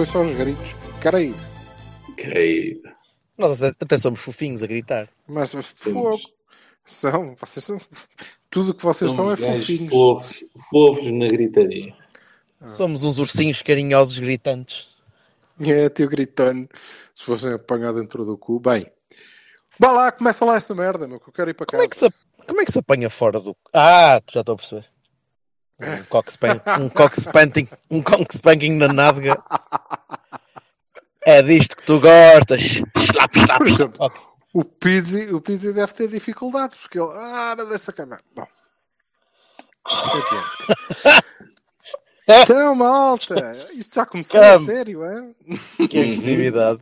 ouço aos gritos. Creio. Creio. Nós até somos fofinhos a gritar. Mas fogo. São, vocês são. Tudo o que vocês são é Somos fofinhos. Fofos, fofos na gritaria. Somos uns ursinhos carinhosos gritantes. É, teu gritando. Se fossem apanhar dentro do cu. Bem. Vá lá, começa lá essa merda, meu, que eu quero ir para Como casa. é que se, como é que se apanha fora do. Ah, já estou a perceber. Um cock span- um cock spanking, um cock spanking na nádega. É disto que tu gostas. Slap, slap, slap. O Pizzi, o Pizzi deve ter dificuldades, porque ele. Ah, não dessa cama. Bom. Então, malta, isto já começou a sério, é? Que agressividade.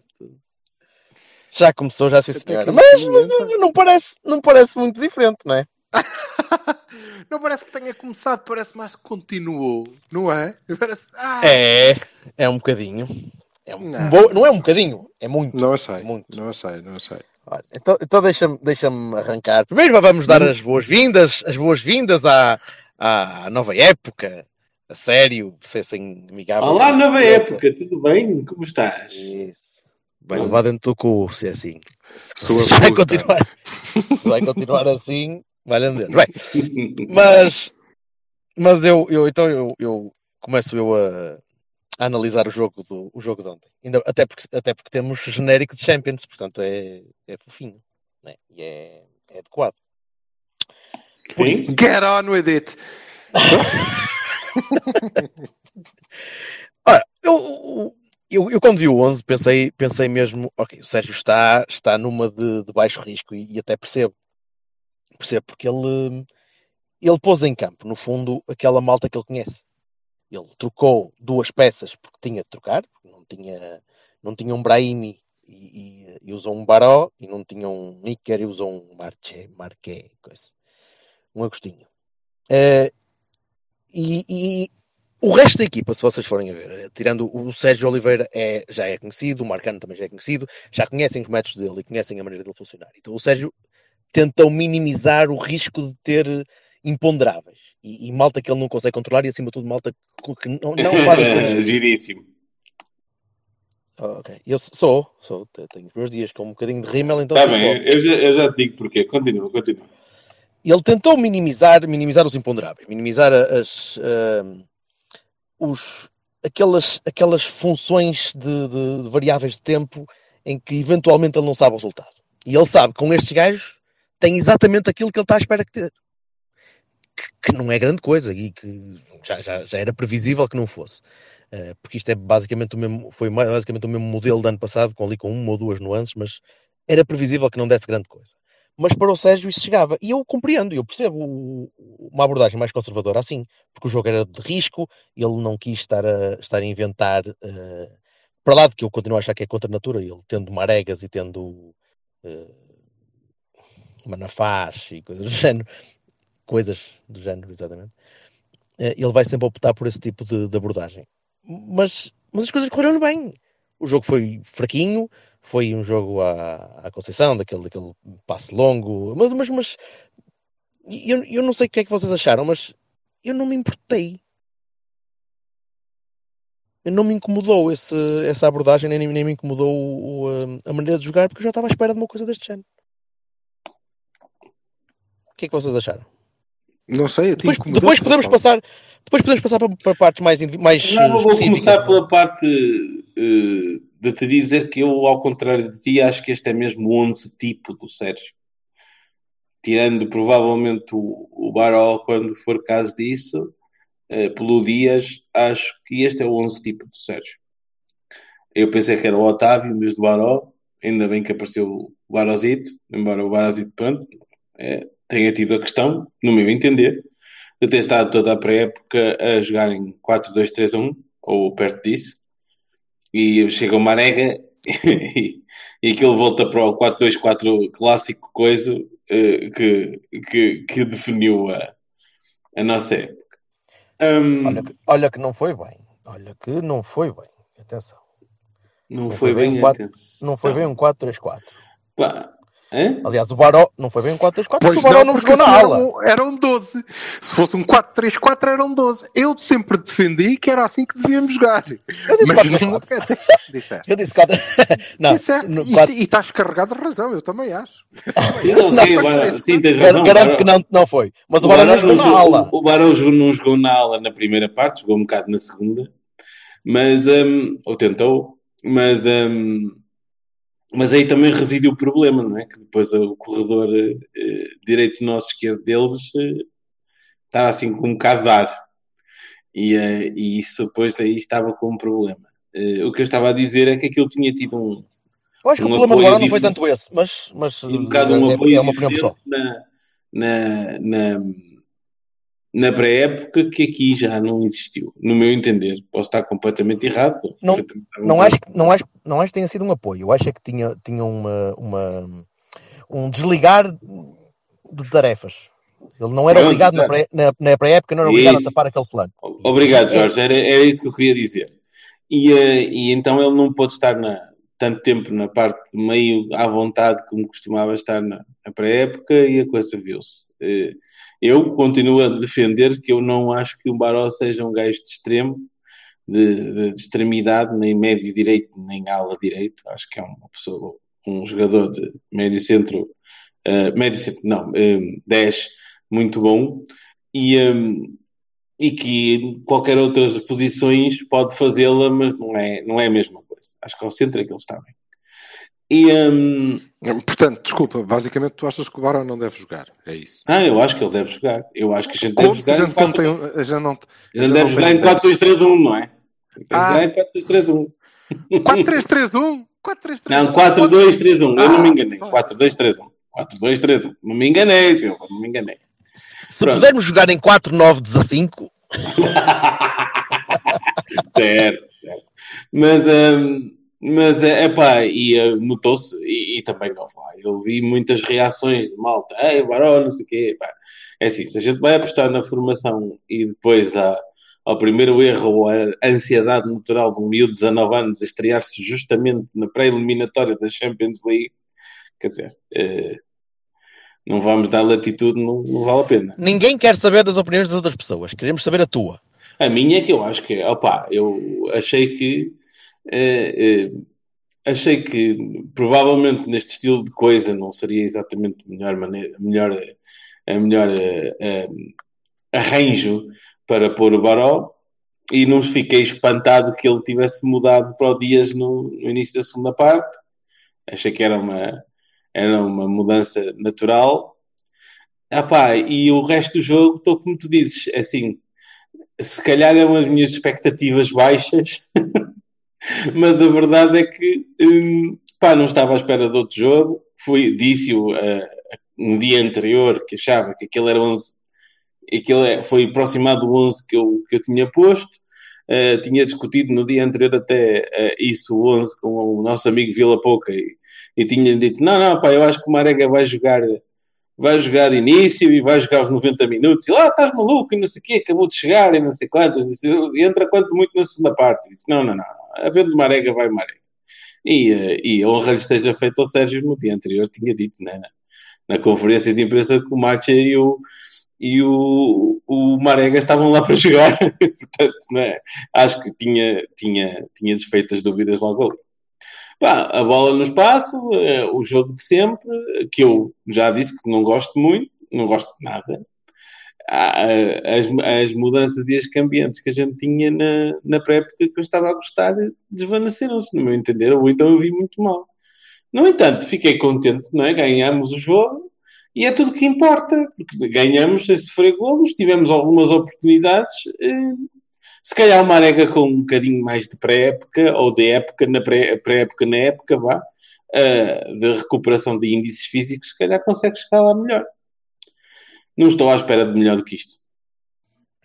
Já começou, já senhora. que Mas não, então. não- não parece, não parece muito diferente, não é? Não parece que tenha começado, parece mais que continuou, não é? Parece... Ah, É, é um bocadinho. É um, Não. bo- não é um bocadinho, é muito. Não achei, Muito. não achei, não achei. Olha, então então deixa-me deixa arrancar. Primeiro vamos dar as boas-vindas, as boas-vindas à, à nova época, a sério, ser assim amigável. Olá, nova época, tudo bem? Como estás? Isso. Vai levar dentro do cu, se é assim. Sua Se vai continuar, se vai continuar assim, valha Deus. Bem, mas, mas eu, eu então eu, eu começo eu a, a analisar o jogo do o jogo de ontem. Ainda, até, porque, até porque temos genérico de Champions, portanto é, é fofinho né? e é, é adequado. Por Sim. isso, Get on with it! Ora, eu, eu, eu quando vi o 11 pensei, pensei mesmo, ok, o Sérgio está, está numa de, de baixo risco e, e até percebo. Percebo porque ele, ele pôs em campo, no fundo, aquela malta que ele conhece. Ele trocou duas peças porque tinha de trocar, não tinha, não tinha um Brahimi e, e- e usou um Baró, e não tinha um Níker e usou um Marché, Marqué, coisa. um Agostinho. Eh, e, e o resto da equipa, se vocês forem a ver, eh, tirando o Sérgio Oliveira, é, já é conhecido, o Marcano também já é conhecido, já conhecem os métodos dele e conhecem a maneira dele funcionar. Então o Sérgio tentou minimizar o risco de ter imponderáveis e, e malta que ele não consegue controlar e acima de tudo malta que não, não faz as coisas. Giríssimo. Oh, ok. Eu sou, sou, te- tenho os meus dias com um bocadinho de rímel, então. Está bem, eu já, eu já te digo porquê. Continua, continua. ele tentou minimizar, minimizar os imponderáveis, minimizar as, ahm, os, aquelas, aquelas funções de, de- de variáveis de tempo em que eventualmente ele não sabe o resultado. E ele sabe que com estes gajos tem exatamente aquilo que ele está à espera que ter. Que, que não é grande coisa e que já, já, já era previsível que não fosse. Eh, porque isto é basicamente o mesmo, foi basicamente o mesmo modelo do ano passado, com ali com uma ou duas nuances, mas era previsível que não desse grande coisa mas para o Sérgio isso chegava. E eu compreendo, eu percebo uma abordagem mais conservadora assim, porque o jogo era de risco, ele não quis estar a, estar a inventar, eh, para lá de que eu continuo a achar que é contra a natura, ele tendo maregas e tendo eh, manafás e coisas do género, coisas do género, exatamente, eh, ele vai sempre optar por esse tipo de, de abordagem. Mas, mas as coisas correram bem. O jogo foi fraquinho, foi um jogo à, à Conceição, daquele, daquele passe longo, mas, mas, mas eu, eu não sei o que é que vocês acharam, mas eu não me importei. Não me incomodou esse, essa abordagem, nem, nem me incomodou o- o, a maneira de jogar, porque eu já estava à espera de uma coisa deste género. O que é que vocês acharam? Não sei, Depois, depois podemos passar, depois podemos passar para, para partes mais, mais Já eh, vou começar pela parte eh, de te dizer que eu, ao contrário de ti, acho que este é mesmo o 11 tipo do Sérgio. Tirando provavelmente o, o Baró, quando for caso disso, eh, pelo Dias, acho que este é o 11 tipo do Sérgio. Eu pensei que era o Otávio em vez do Baró, ainda bem que apareceu o Barozito, embora o Barozito, pronto, eh, tenha tido a questão, no meu entender, de ter estado toda a pré-época a jogar em 4-2-3-1, ou perto disso, e chega o Marega e, e aquilo volta para o 4-2-4 clássico coisa eh, que, que, que definiu a, a nossa época. Hum, Olha, que- olha que não foi bem. Olha que não foi bem. Atenção. Não, foi, bem, um 4, atenção. não foi bem um 4-3-4. Pá, hã? Aliás, o Baró não foi bem um 4-3-4 porque Pois o Baró não, porque jogou na assim ala. Eram, eram 12. Se fosse um 4-3-4, eram 12. Eu sempre defendi que era assim que devíamos jogar. Eu disse Mas 4-3-4. nunca disseste. Eu disse 4 Não, Disseste. no E- 4 E estás carregado de razão, eu também acho. Sim, não, Não, Baró- parece- sim, tens razão. Garanto Baró- que não, não foi. Mas o O Baró não jogou na ala. O Barão jogou- não jogou na ala na primeira parte, jogou um bocado na segunda, mas, hum, ou tentou, mas, hum, mas aí também reside o problema, não é? Que depois o corredor eh, eh, direito nosso, esquerdo deles, eh, estava assim com um bocado de ar. E, eh, e isso depois aí estava com um problema. Eh, o que eu estava a dizer é que aquilo tinha tido um, Eu acho que um o problema Baró não foi tanto esse, mas, mas um bocado um é, apoio é uma opinião pessoal. na, na, na, na pré-época que aqui já não existiu, no meu entender. Posso estar completamente errado. Não- perfeitamente à Não acho, que- não, acho, não acho que tenha sido um apoio. Eu acho é que tinha, tinha uma, uma, um desligar de tarefas. Ele não era Pronto, obrigado na tá. pré- na, na pré-época, não era obrigado a Isso. tapar aquele flanco. Obrigado, É. Jorge. Era, era isso que eu queria dizer. E, eh, e então ele não pôde estar na, tanto tempo na parte meio à vontade como costumava estar na, na pré-época e a coisa viu-se. Eu continuo a defender que eu não acho que o Baró seja um gajo de extremo, de, de- de extremidade, nem médio direito, nem ala direito. Acho que é uma pessoa, um jogador de médio centro, eh, médio centro, não, eh, 10, muito bom. E, eh, e que qualquer outras posições pode fazê-la, mas não é, não é a mesma coisa. Acho que ao centro é que ele está bem. E, hum, Portanto, desculpa, basicamente tu achas que o Barão não deve jogar. É isso. ah, eu acho que ele deve jogar. Eu acho que a gente Como deve a jogar em gente não 4 tem. um- A gente não, a gente deve não jogar tem em 4-2-3-1, não é? Ah. jogar em 4-2-3-1. 4-3-3-1? 4-3-3-1. Não, 4-2-3-1. Eu não me Ah, enganei. pá. 4-2-3-1. 4-2-3-1. Não me enganei, Silva. Não me enganei. Se Pronto. pudermos jogar em 4-9-15, certo, certo. Mas, hum, mas é pá, e uh, notou-se, e, e também não vai. Eu vi muitas reações de malta, ei, Barão, não sei o quê. Pá. É assim, se a gente vai apostar na formação e depois há, ao primeiro erro ou a ansiedade natural de um miúdo de 19 anos a estrear-se justamente na pré-eliminatória da Champions League, quer dizer, eh, não vamos dar latitude, não, não vale a pena. ninguém quer saber das opiniões das outras pessoas. Queremos saber a tua. A minha é que eu acho que, opá, eu achei que eh, eh, achei que provavelmente neste estilo de coisa não seria exatamente a melhor maneira, a melhor, a melhor eh, eh, arranjo para pôr o Baró e não fiquei espantado que ele tivesse mudado para o Dias no, no início da segunda parte. Achei que era uma, era uma mudança natural. Epá, e o resto do jogo, estou como tu dizes, assim, se calhar eram as minhas expectativas baixas, mas a verdade é que hum, pá, não estava à espera de outro jogo. Fui, disse-o uh, um dia anterior que achava que aquele era 11, aquele foi aproximado do 11 que eu, que eu tinha posto. Uh, tinha discutido no dia anterior até uh, isso, o 11, com o nosso amigo Vila Pouca e, e tinha dito: Não, não, pá, eu acho que o Marega vai jogar vai jogar início e vai jogar os 90 minutos. E lá ah, estás maluco e não sei o quê, acabou de chegar e não sei quantas. E entra quanto muito na segunda parte. Disse, não, não, não. Havendo Marega, vai Marega. E, e a honra lhe seja feita ao Sérgio no dia anterior, tinha dito né, na, conferência de imprensa que o Marcha e o, e o, o Marega estavam lá para jogar. Portanto, né, acho que tinha, tinha, tinha desfeito as dúvidas logo ali. Pá, a bola no espaço, uh, o jogo de sempre, que eu já disse que não gosto muito, não gosto de nada. As, as mudanças e as cambiantes que a gente tinha na, na pré-época que eu estava a gostar desvaneceram-se, no meu entender, ou então eu vi muito mal. No entanto, fiquei contente, não é? Ganhámos o jogo e é tudo que importa, porque ganhamos sem sofrer golos, tivemos algumas oportunidades. Uh, se calhar uma arega com um bocadinho mais de pré-época, ou de época na pré-época na época, vá, uh, de recuperação de índices físicos, se calhar consegue lá melhor. Não estou à espera de melhor do que isto.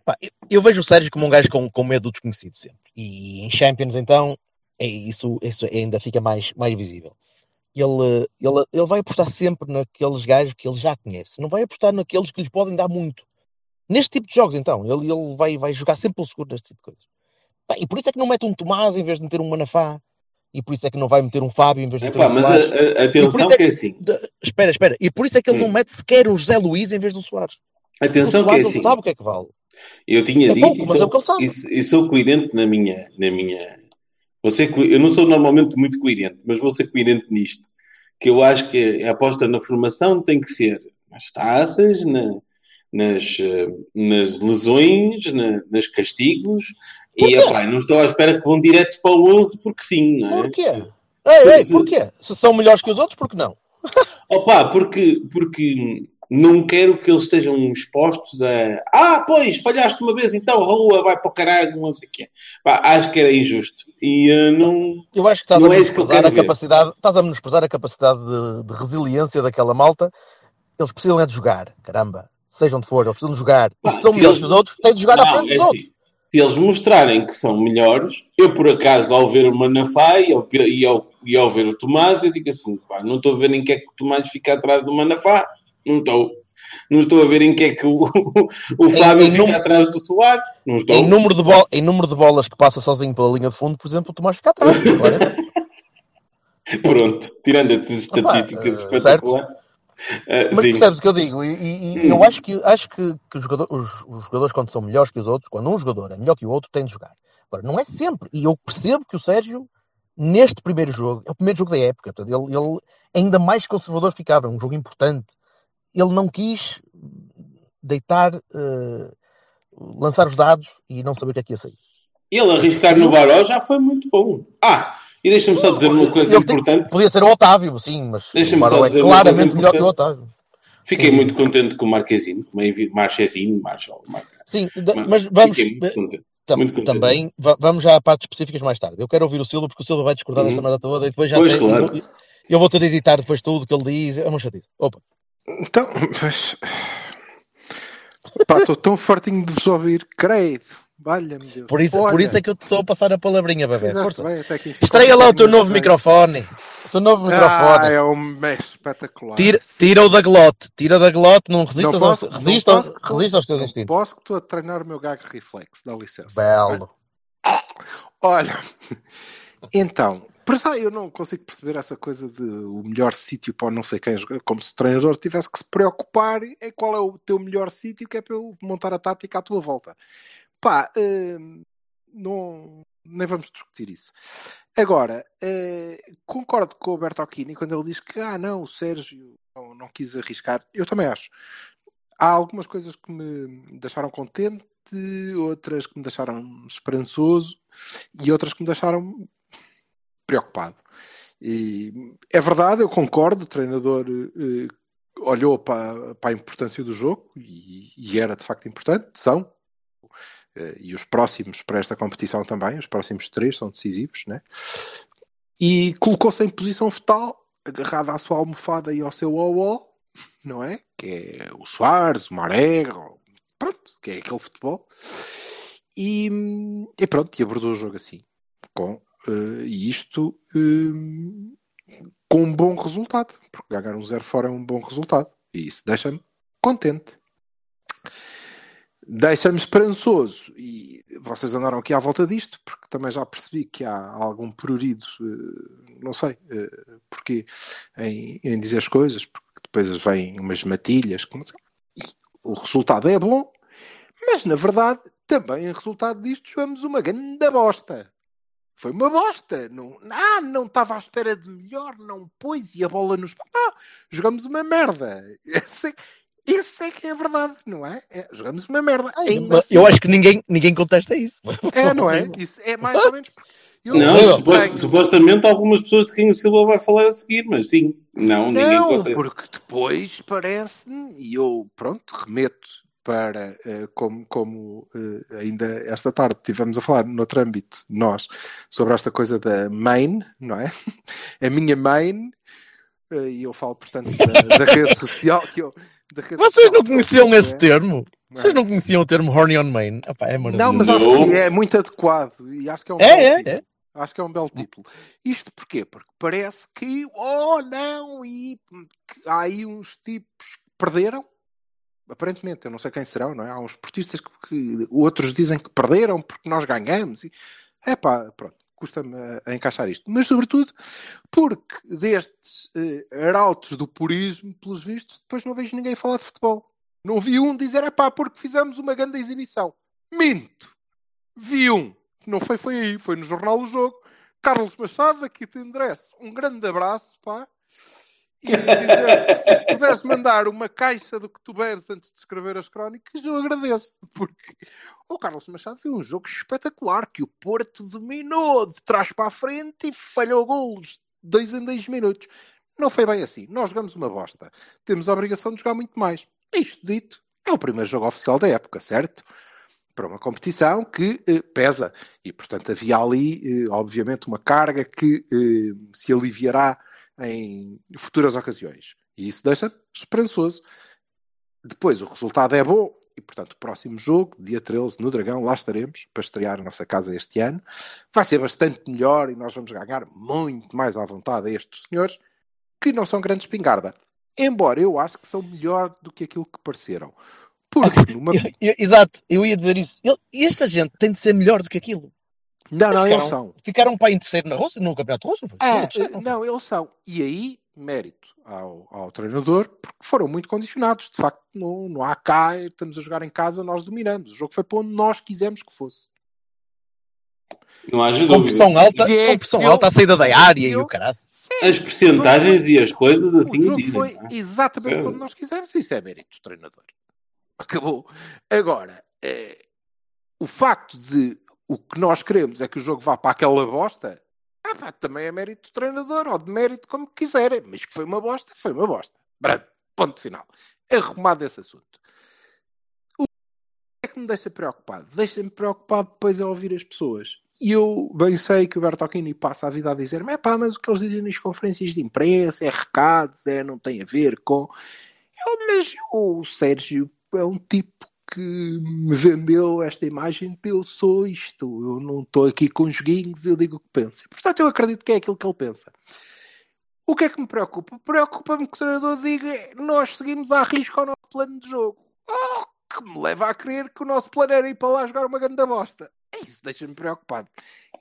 Pá, eu, eu, vejo o Sérgio como um gajo com, com medo do desconhecido sempre. E em Champions, então, é isso, isso ainda fica mais, mais visível. Ele, ele, ele vai apostar sempre naqueles gajos que ele já conhece. Não vai apostar naqueles que lhes podem dar muito. Neste tipo de jogos, então, ele, ele vai, vai jogar sempre pelo seguro neste tipo de coisas. Pá, e por isso é que não mete um Tomás em vez de meter um Manafá. E por isso é que não vai meter um Fábio em vez de meter Epá, um mas Soares. a- a- atenção é que é assim. De- Espera, espera. E por isso é que ele não Hum. mete sequer um José Luís em vez do Soares. O Atenção que é Soares ele assim. sabe o que é que vale. Eu tinha É dito pouco, e mas é sou- o que ele sabe. e- e sou coerente na minha. Na minha co- eu não sou normalmente muito coerente, mas vou ser coerente nisto. Que eu acho que a aposta na formação tem que ser nas taças, na- nas, eh, nas lesões, na- nas castigos. E Porquê? epá, não estou à espera que vão direto para o 11 porque sim, não é? Porquê? Ei, ei, porquê? Se são melhores que os outros, por que não? Opa, porque, porque não quero que eles estejam expostos a. Ah, pois, falhaste uma vez, então Rua vai para o caralho, não sei o quê. Pá, acho que era injusto. E eh, não. Eu acho que estás a é eu menosprezar a ver. capacidade, estás a menosprezar a capacidade de, de resiliência daquela malta. Eles precisam é de jogar, caramba. Seja onde for, eles precisam de jogar. E Pá, se são melhores eles- que os outros, têm de jogar à Não, frente dos é assim, outros. Se eles mostrarem que são melhores, eu por acaso, ao ver o Manafá e ao, e ao, e ao ver o Tomás, eu digo assim: pá, não estou a ver em que é que o Tomás fica atrás do Manafá. Não estou. Não estou a ver em que é que o, o Fábio em fica número- atrás do Soares. Não estou. Em número, de bol- em número de bolas que passa sozinho pela linha de fundo, por exemplo, o Tomás fica atrás. claro. Pronto, tirando essas Opa, estatísticas eh, espetaculares. Eh, Mas sim. percebes o que eu digo? E, e- Hum. eu acho que, acho que, que os, jogador- os- os jogadores, quando são melhores que os outros, quando um jogador é melhor que o outro, tem de jogar. Agora, não é sempre. E eu percebo que o Sérgio, neste primeiro jogo, é o primeiro jogo da época, portanto, ele, ele ainda mais conservador ficava, é um jogo importante. Ele não quis deitar, eh, lançar os dados e não saber o que é que ia sair. Ele arriscar no Baró já foi muito bom. Ah, e deixa-me só dizer uma coisa Ele importante. Podia ser o Otávio, sim, mas o é claramente melhor que o. Otávio. Fiquei Sim. muito contente com o Marquezinho, com o Marchezinho, Marshall. Mar... Sim, Mar- mas vamos. Fiquei muito contente. Tam- Muito contente. também va- vamos já a partes específicas mais tarde. Eu quero ouvir o Silva porque o Silva vai discordar desta Uhum. merda toda e depois já Pois, tem- claro. eu, vou- eu vou ter de editar depois tudo que ele diz. É uma chatice. Opa, Então, mas. Pá, estou tão fartinho de vos ouvir, credo. Valha-me Deus. por, isso, Olha, por isso é que eu te estou a passar a palavrinha, bebê. fizeste Força. bem até aqui. Estreia lá o teu novo Bem. microfone. O teu novo Ah, microfone. é um é espetacular. Tira, tira o da glote. Tira da glote. Não resistas, Não aos, posso- não resista, aos, posso resista aos teus não instintos. Posso que estou a treinar o meu gag reflex, dá licença. Belo. Olha, então, para já eu não consigo perceber essa coisa de o melhor sítio para não sei quem jogar, como se o treinador tivesse que se preocupar em qual é o teu melhor sítio que é para eu montar a tática à tua volta. Pá, hum, não, nem vamos discutir isso. Agora, eh, concordo com o Bertocchini quando ele diz que, ah, não, o Sérgio não, não quis arriscar. Eu também acho. Há algumas coisas que me deixaram contente, outras que me deixaram esperançoso e outras que me deixaram preocupado. E é verdade, eu concordo, o treinador eh, olhou para, para a importância do jogo e, e era de facto importante, são. Eh, e os próximos para esta competição também, os próximos três são decisivos, né? E colocou-se em posição fetal, agarrado à sua almofada e ao seu OO, não é? Que é o Soares, o Marega, pronto, que é aquele futebol. E, e pronto, e abordou o jogo assim, com eh, isto eh, com um bom resultado, porque ganhar um zero fora é um bom resultado, e isso deixa-me contente. Deixa-me esperançoso, e vocês andaram aqui à volta disto, porque também já percebi que há algum prurido, eh, não sei eh, porquê, em, em dizer as coisas, porque depois vêm umas matilhas, o resultado é bom, mas na verdade, também em resultado disto, jogamos uma grande bosta. Foi uma bosta. Não, ah, não estava à espera de melhor, não pôs e a bola nos. Ah, jogamos uma merda. esse é que é verdade, não é? É, jogamos uma merda. Ainda assim, Eu acho que ninguém, ninguém contesta isso. é, não é? Isso é mais ou menos porque. Eu Não, suposto- tenho- supostamente algumas pessoas de quem o Silva vai falar a seguir, mas sim, não, ninguém Não, porque depois parece-me, e eu, pronto, remeto para, eh, como, como eh, ainda esta tarde tivemos a falar noutro âmbito, nós, sobre esta coisa da main, não é? A minha main, eh, e eu falo, portanto, da, da rede social que eu. Da rede Vocês social não conheciam uso, esse é? termo? Vocês não conheciam o termo horny on main? Epá, é maravilhoso. Não, mas acho que é muito adequado e acho que é um É, belo é, título. é. Acho que é um belo título. Isto porquê? Porque parece que, oh não, e que há aí uns tipos que perderam. Aparentemente, eu não sei quem serão, não é? Há uns esportistas que, que outros dizem que perderam porque nós ganhamos. E, epá, pronto. Custa-me a, encaixar isto. Mas, sobretudo, porque destes eh, arautos do purismo, pelos vistos, depois não vejo ninguém falar de futebol. Não vi um dizer, é pá, porque fizemos uma grande exibição. Minto! Vi um. Não foi, foi aí, foi no Jornal do Jogo. Carlos Machado, aqui te endereço. Um grande abraço, pá. E dizer que se pudesse mandar uma caixa do que tu bebes antes de escrever as crónicas, eu agradeço. Porque o Carlos Machado viu um jogo espetacular que o Porto dominou de trás para a frente e falhou golos dois em dois minutos. Não foi bem assim. Nós jogamos uma bosta. Temos a obrigação de jogar muito mais. Isto dito, é o primeiro jogo oficial da época, certo? Para uma competição que eh, pesa. E, portanto, havia ali, eh, obviamente, uma carga que eh, se aliviará em futuras ocasiões. E isso deixa esperançoso. Depois, o resultado é bom. E, portanto, o próximo jogo, dia 13, no Dragão, lá estaremos para estrear a nossa casa este ano. Vai ser bastante melhor e nós vamos ganhar muito mais à vontade a estes senhores, que não são grandes espingarda. Embora eu acho que são melhor do que aquilo que pareceram. Porque numa... Eu- eu- exato, eu ia dizer isso. Ele- esta gente tem de ser melhor do que aquilo. Não, não, Eles são. ficaram para em terceiro na Rússia, no Campeonato Russo, não foi? É, terceiro, não foi? não, eles são. E aí, mérito ao, ao treinador, porque foram muito condicionados. De facto, não, não há cá, estamos a jogar em casa, nós dominamos. O jogo foi para onde nós quisemos que fosse. Não haja Com dúvida. pressão alta, E é com pressão aquilo- alta à saída da área e eu- o caralho. As percentagens e as coisas assim o jogo dizem. foi não é? exatamente Certo. como nós quisemos. Isso é mérito do treinador. Acabou. Agora, eh, o facto de o que nós queremos é que o jogo vá para aquela bosta, ah, pá, também é mérito do treinador, ou de mérito como quiserem. Mas que foi uma bosta, foi uma bosta. Pronto, ponto final. Arrumado esse assunto. O que é que me deixa preocupado? Deixa-me preocupado depois a ouvir as pessoas. E eu bem sei que o Bertocchini passa a vida a dizer mas pá, mas o que eles dizem nas conferências de imprensa é recados, é, não tem a ver com... Eu, mas o Sérgio é um tipo que me vendeu esta imagem de eu sou isto, eu não estou aqui com joguinhos, eu digo o que penso. E, portanto, eu acredito que é aquilo que ele pensa. O que é que me preocupa? Preocupa-me que o treinador diga nós seguimos à risca o nosso plano de jogo. Oh, que me leva a crer que o nosso plano era ir para lá jogar uma grande bosta. Isso deixa-me preocupado.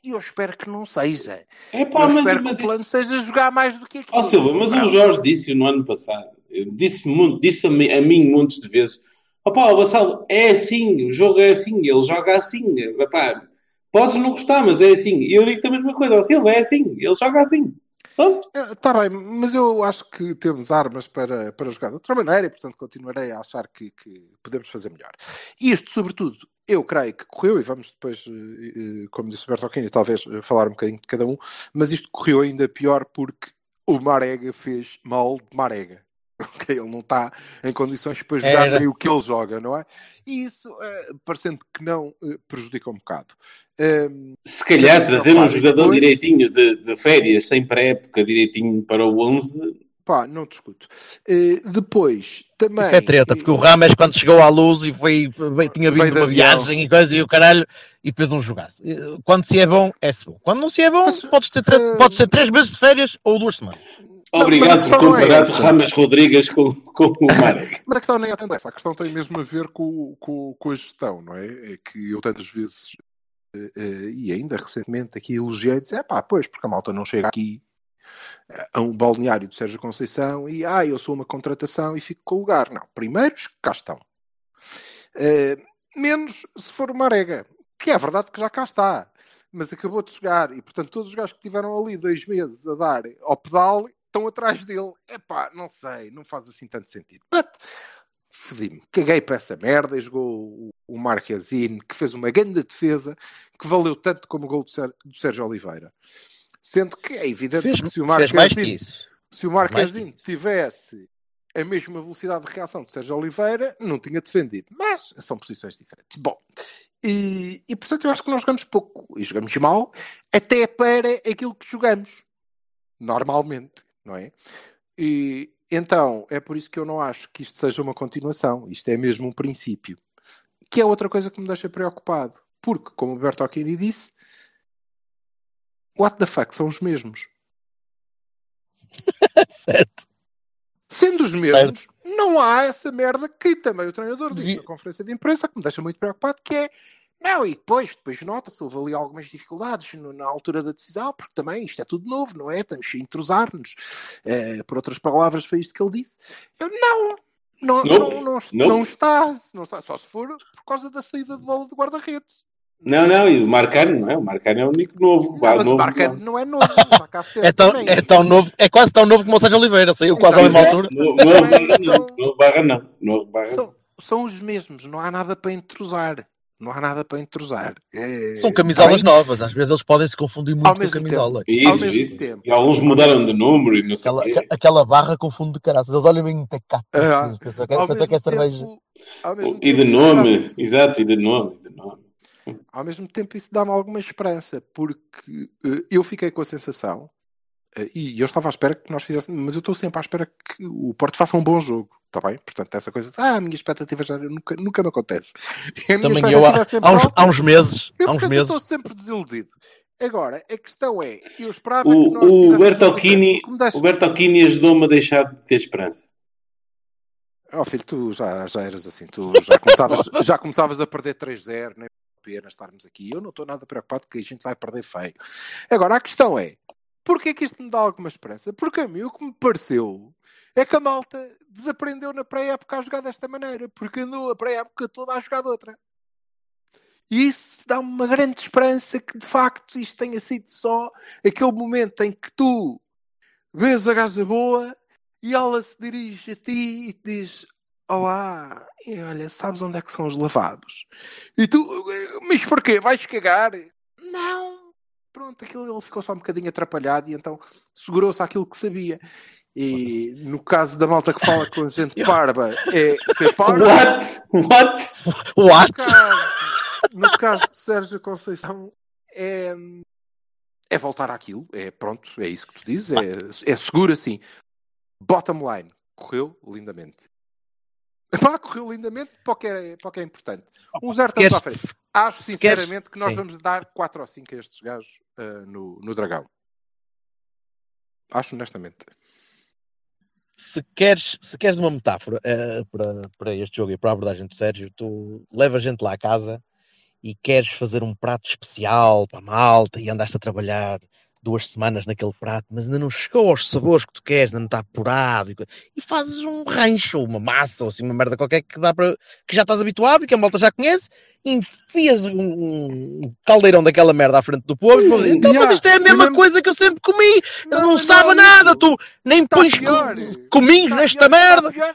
E eu espero que não seja. É Eu pá, mas, espero mas que o plano seja jogar mais do que aquilo. Ó Silva, mas o Jorge disse no ano passado, eu disse, a, mim, a mim muitas de vezes: opá, o Vassalo é assim, o jogo é assim, ele joga assim. Epá, podes não gostar, mas é assim. E eu digo a mesma coisa: ó Silva, é assim, ele joga assim. Está bem, mas eu acho que temos armas para, para jogar de outra maneira e, portanto, continuarei a achar que, que podemos fazer melhor. Isto, sobretudo, eu creio que correu, e vamos depois, eh, eh, como disse o Bertolini, talvez eh, falar um bocadinho de cada um, mas isto correu ainda pior porque o Marega fez mal de Marega. Ok, Ele não está em condições para jogar Era. nem o que ele joga, não é? E isso, eh, parecendo que não, eh, prejudica um bocado. Ehm, Se calhar Mas, trazer um jogador depois- direitinho de, de férias, sem pré-época, direitinho para o 11, pá, não discuto. Eh, depois, também... Isso é treta, porque o Rames quando chegou à luz e foi, foi- tinha vindo de uma avião. viagem e coisa e o caralho e fez um jogaço. Quando se é bom, é-se bom. Quando não se é bom, Mas, podes ter, ser três meses de férias ou duas semanas. Obrigado por é comparar essa. Ramas Rodrigues com, com o Marek. Mas a questão nem é tanto essa, a questão tem mesmo a ver com, com, com a gestão, não é? É que eu tantas vezes, eh, eh, e ainda recentemente aqui elogiei, dizer, é pá, pois, porque a malta não chega aqui eh, a um balneário de Sérgio Conceição e, ah, eu sou uma contratação e fico com o lugar. Não, primeiros cá estão. Menos se for uma arega, que é verdade que já cá está, mas acabou de chegar e, portanto, todos os gajos que tiveram ali dois meses a dar ao pedal estão atrás dele. Epá, não sei, não faz assim tanto sentido. But, fodi-me, caguei para essa merda e jogou o, Marquezine, que fez uma grande defesa, que valeu tanto como o gol do, do Sérgio Oliveira. Sendo que é evidente Fez, que se o Marquezine se o Marquezine tivesse a mesma velocidade de reação de Sérgio Oliveira, não tinha defendido. Mas são posições diferentes. Bom, e, e, portanto eu acho que nós jogamos pouco e jogamos mal, até para aquilo que jogamos. Normalmente, não é? E então é por isso que eu não acho que isto seja uma continuação. Isto é mesmo um princípio. Que é outra coisa que me deixa preocupado. Porque, como o Bertolini disse, what the fuck são os mesmos. certo. Sendo os mesmos, não há essa merda que também o treinador disse Devia- na conferência de imprensa, que me deixa muito preocupado, que é Não, e depois, depois nota-se, houve ali algumas dificuldades no- na altura da decisão, porque também isto é tudo novo, não é? Estamos a entrosar-nos. Eh, por outras palavras, foi isto que ele disse. Eu, não, não, Nope. não, não, Nope. não está, não está, só se for por causa da saída de bola do guarda-redes. Não, não, e o Marcano, não é? O Marcano é o único novo. Não, mas o novo, Marcano vá. não é novo, esteve É tão, também. é tão novo, é quase tão novo como o Sérgio Oliveira, saiu quase à mesma altura. Novo, novo barra não. São- Novo barra não. Novo barra não. São, são os mesmos, não há nada para entrosar. Não há nada para entrosar. É, São camisolas novas, às vezes eles podem se confundir muito Ao com camisola. Ao Isso, mesmo isso. tempo. E alguns mudaram de número e não sei o Aquela, quê. aqua- aquela barra confunde de caraças. Eles olham bem muito cá. Ah, Pensa que, Ao que é cerveja. tempo- ao E de tempo, nome, exato, e de nome, de nome. Ao mesmo tempo, isso dá-me alguma esperança, porque eh, eu fiquei com a sensação, e eu estava à espera que nós fizéssemos, mas eu estou sempre à espera que o Porto faça um bom jogo, está bem? Portanto, essa coisa de, ah, a minha expectativa já nunca, nunca me acontece. Também eu, há, é sempre há uns, há uns meses, Eu, há uns portanto, eu meses, estou sempre desiludido. Agora, a questão é, eu esperava que O, nós o Bertolini, o Bertolini ajudou-me a deixar de ter esperança. Oh filho, tu já, já eras assim, tu já começavas, já começavas a perder 3-0, nem a pena estarmos aqui. Eu não estou nada preocupado que a gente vai perder feio. Agora, a questão é, porquê que isto me dá alguma esperança? Porque a mim o que me pareceu é que a malta desaprendeu na pré-época a jogar desta maneira, porque andou a pré-época toda a jogar de outra. E isso dá-me uma grande esperança que de facto isto tenha sido só aquele momento em que tu vês a gaja boa e ela se dirige a ti e te diz: Olá, e olha, sabes onde é que são os lavados? E tu, mas porquê? Vais cagar? Não. Pronto, aquilo ele ficou só um bocadinho atrapalhado e então segurou-se àquilo que sabia. E no caso da malta que fala com gente parva, é ser parva. What? What? No what? caso, no caso do Sérgio Conceição, é, é voltar àquilo. É pronto, é isso que tu dizes. É, é seguro assim. Bottom line, correu lindamente. Pá, correu lindamente para o que é, para o que é importante. Um zero à frente. Acho sinceramente que nós sim. vamos dar 4 ou 5 a estes gajos ah, no, no Dragão. Acho honestamente. se queres, se queres uma metáfora eh, para, para este jogo e para a abordagem de Sérgio, tu leva a gente lá à casa e queres fazer um prato especial para a malta e andaste a trabalhar duas semanas naquele prato, mas ainda não chegou aos sabores que tu queres, ainda não está apurado e, e fazes um rancho, uma massa ou assim, uma merda qualquer que dá para que já estás habituado e que a malta já conhece, e enfias um, um caldeirão daquela merda à frente do povo e então, mas yeah, isto é a e mesma mesmo- coisa que eu sempre comi, não, não sabe é nada, tu nem pões pior. co- cominhos nesta pior, merda. pior,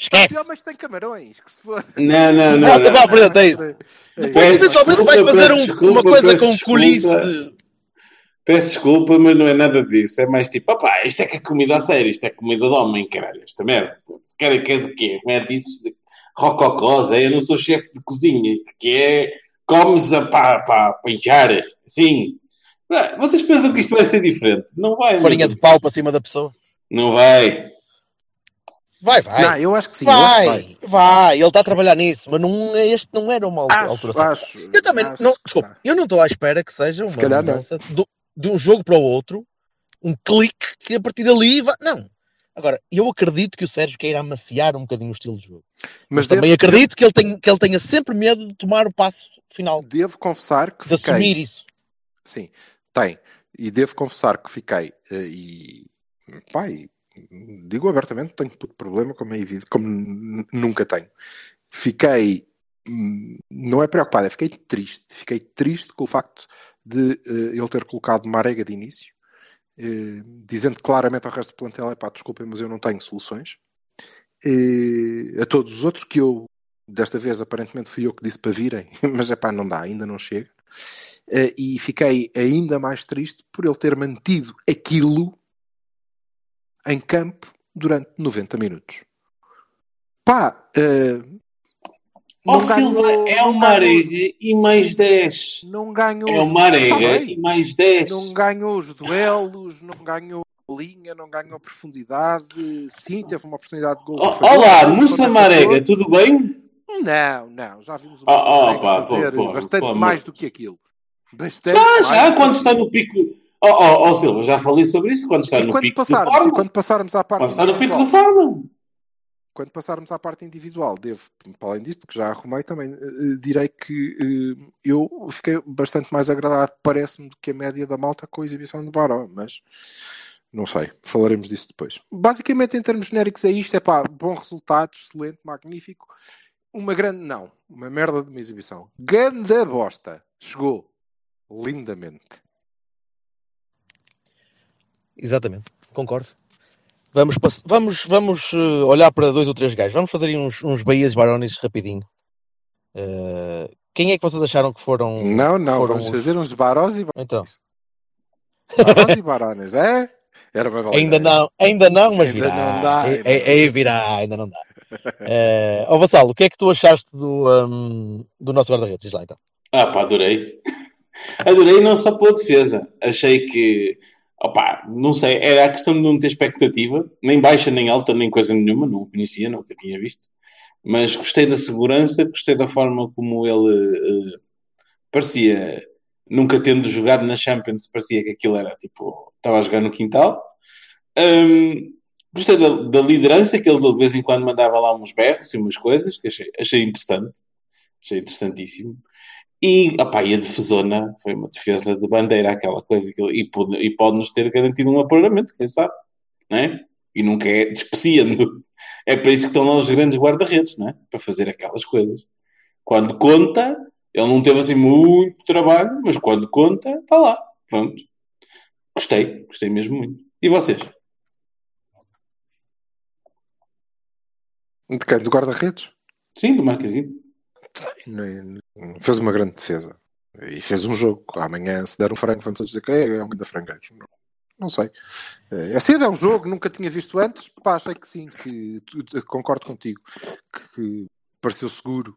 Esquece. pior, mas tem camarões. Que se for. Não, não, não. Não. para a frente, é isso. É Depois, Peço eventualmente, vais desculpa, fazer peço um- desculpa, uma coisa peço com desculpa. coulice de. Peço desculpa, mas não é nada disso. É mais tipo, opá, isto é que é comida a sério, isto é comida de homem, caralho, esta merda. Quer que é de quê? Merdices de rococós, é? eu não sou chefe de cozinha, isto aqui é comes a pá, pá, pinchar, assim. Não, Vocês pensam que isto vai ser diferente? Não vai, Farinha mas- de pau para cima da pessoa. Não vai. Vai, vai. Não, eu acho que sim. acho que vai, vai, Ele está a trabalhar nisso, mas não, este não era uma altura. Acho, acho, Eu também acho não, desculpa, eu não estou à espera que seja uma Se mudança do- de um jogo para o outro, um clique que a partir dali vai. Não. Agora, eu acredito que o Sérgio queira amaciar um bocadinho o estilo de jogo. Mas, Mas também acredito que ele, tenha, que ele tenha sempre medo de tomar o passo final, devo confessar que de fiquei. assumir isso. Sim, tem. E devo confessar que fiquei. eh, E. Pai, digo abertamente, tenho problema, como é evidente, como nunca tenho. Fiquei. hum, Não é preocupado, é fiquei triste. Fiquei triste com o facto de eh, ele ter colocado Marega de início, eh, dizendo claramente ao resto do plantel: é pá, desculpem, mas eu não tenho soluções. Eh, a todos os outros que eu, desta vez, aparentemente fui eu que disse para virem, mas é pá, não dá, ainda não chega. E fiquei ainda mais triste por ele ter mantido aquilo em campo durante 90 minutos. Pá, eh, Ó ganhou- Silva, é uma ganhou- arega e mais 10. Não ganhou É os- uma arega Tá bem. e mais 10. não ganhou os duelos, não ganhou linha, não ganhou profundidade. Sim, teve uma oportunidade de gol. Falhou, Olá, quando Marega, tudo bem? Não, não, já vimos o Oh, Mussa oh, Marega pá, fazer pô, pô, bastante pô, mais do que aquilo. Bastante Já, mais já, quando está no pico. Ó oh, oh, Silva, já falei sobre isso. Quando está E no quando pico passarmos, do e quando passarmos à parte Quando está no pico do forma. Quando passarmos à parte individual, devo, para além disto, que já arrumei também, eh, direi que eh, eu fiquei bastante mais agradado, parece-me, do que a média da malta com a exibição do Baró, mas não sei, falaremos disso depois. Basicamente, em termos genéricos, é isto: é pá, bom resultado, excelente, magnífico. Uma grande, não, uma merda de uma exibição. Ganda bosta. Chegou lindamente. Exatamente, concordo. Vamos, vamos, vamos uh, olhar para dois ou três gajos. Vamos fazer aí uns, uns Bahias Barones rapidinho. Uh, quem é que vocês acharam que foram? Não, não, foram vamos os... fazer uns Barós e Barones. Então. Barós e Barones, é? Era uma ainda não, ainda não, mas Ainda virá. não dá, É- ainda é, é virá, ainda não dá. Uh, ó Vassalo, o que é que tu achaste do, um, do nosso guarda-redes? Diz lá então. Ah, pá, adorei. Adorei não só pela defesa. Achei que, opá, não sei, era a questão de não ter expectativa, nem baixa, nem alta, nem coisa nenhuma, não o conhecia, nunca tinha visto. Mas gostei da segurança, gostei da forma como ele eh, parecia, nunca tendo jogado na Champions, parecia que aquilo era tipo, estava a jogar no quintal. Hum, gostei da, da liderança, que ele de vez em quando mandava lá uns berros e umas coisas, que achei, achei interessante. Achei interessantíssimo. E, opá, e a defesona foi uma defesa de bandeira, aquela coisa, que, e, pode, e pode-nos ter garantido um apuramento, quem sabe, não é? E nunca é despreciando. É para isso que estão lá os grandes guarda-redes, não é? Para fazer aquelas coisas. Quando conta, ele não teve assim muito trabalho, mas quando conta, está lá. Pronto. Gostei, gostei mesmo muito. E vocês? De quem? Do guarda-redes? Sim, do Marquezinho. Nem- Fez uma grande defesa. E fez um jogo. Amanhã, se der um frango, vamos todos dizer que é, é um grande frangueiro. Não, não sei. É assim, é um jogo, nunca tinha visto antes. Pá, achei que sim, que concordo contigo. Que, que pareceu seguro.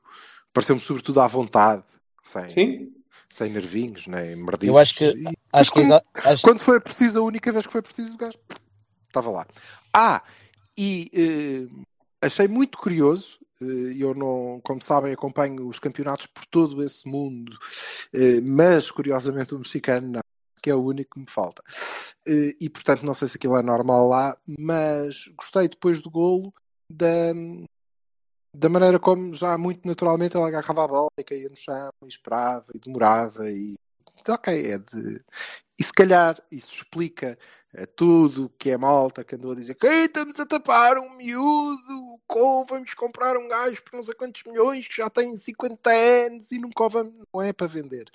Pareceu-me sobretudo à vontade. Sem, Sim? sem nervinhos, nem merdices. Eu acho que- E Acho que é exa- acho- quando foi preciso, a única vez que foi preciso, o gajo estava lá. Ah, e eh, achei muito curioso. Eh, Eu não, como sabem, acompanho os campeonatos por todo esse mundo, eh, mas curiosamente o mexicano não, que é o único que me falta. Eh, E portanto, não sei se aquilo é normal lá, mas gostei depois do golo da, da maneira como já muito naturalmente ele agarrava a bola e caía no chão e esperava e demorava e ok, é de e se calhar isso explica eh, tudo o que é malta que andou a dizer que "Ei, estamos a tapar um miúdo, com, vamos comprar um gajo por não sei quantos milhões que já tem 50 anos e nunca vamos. Não é para vender.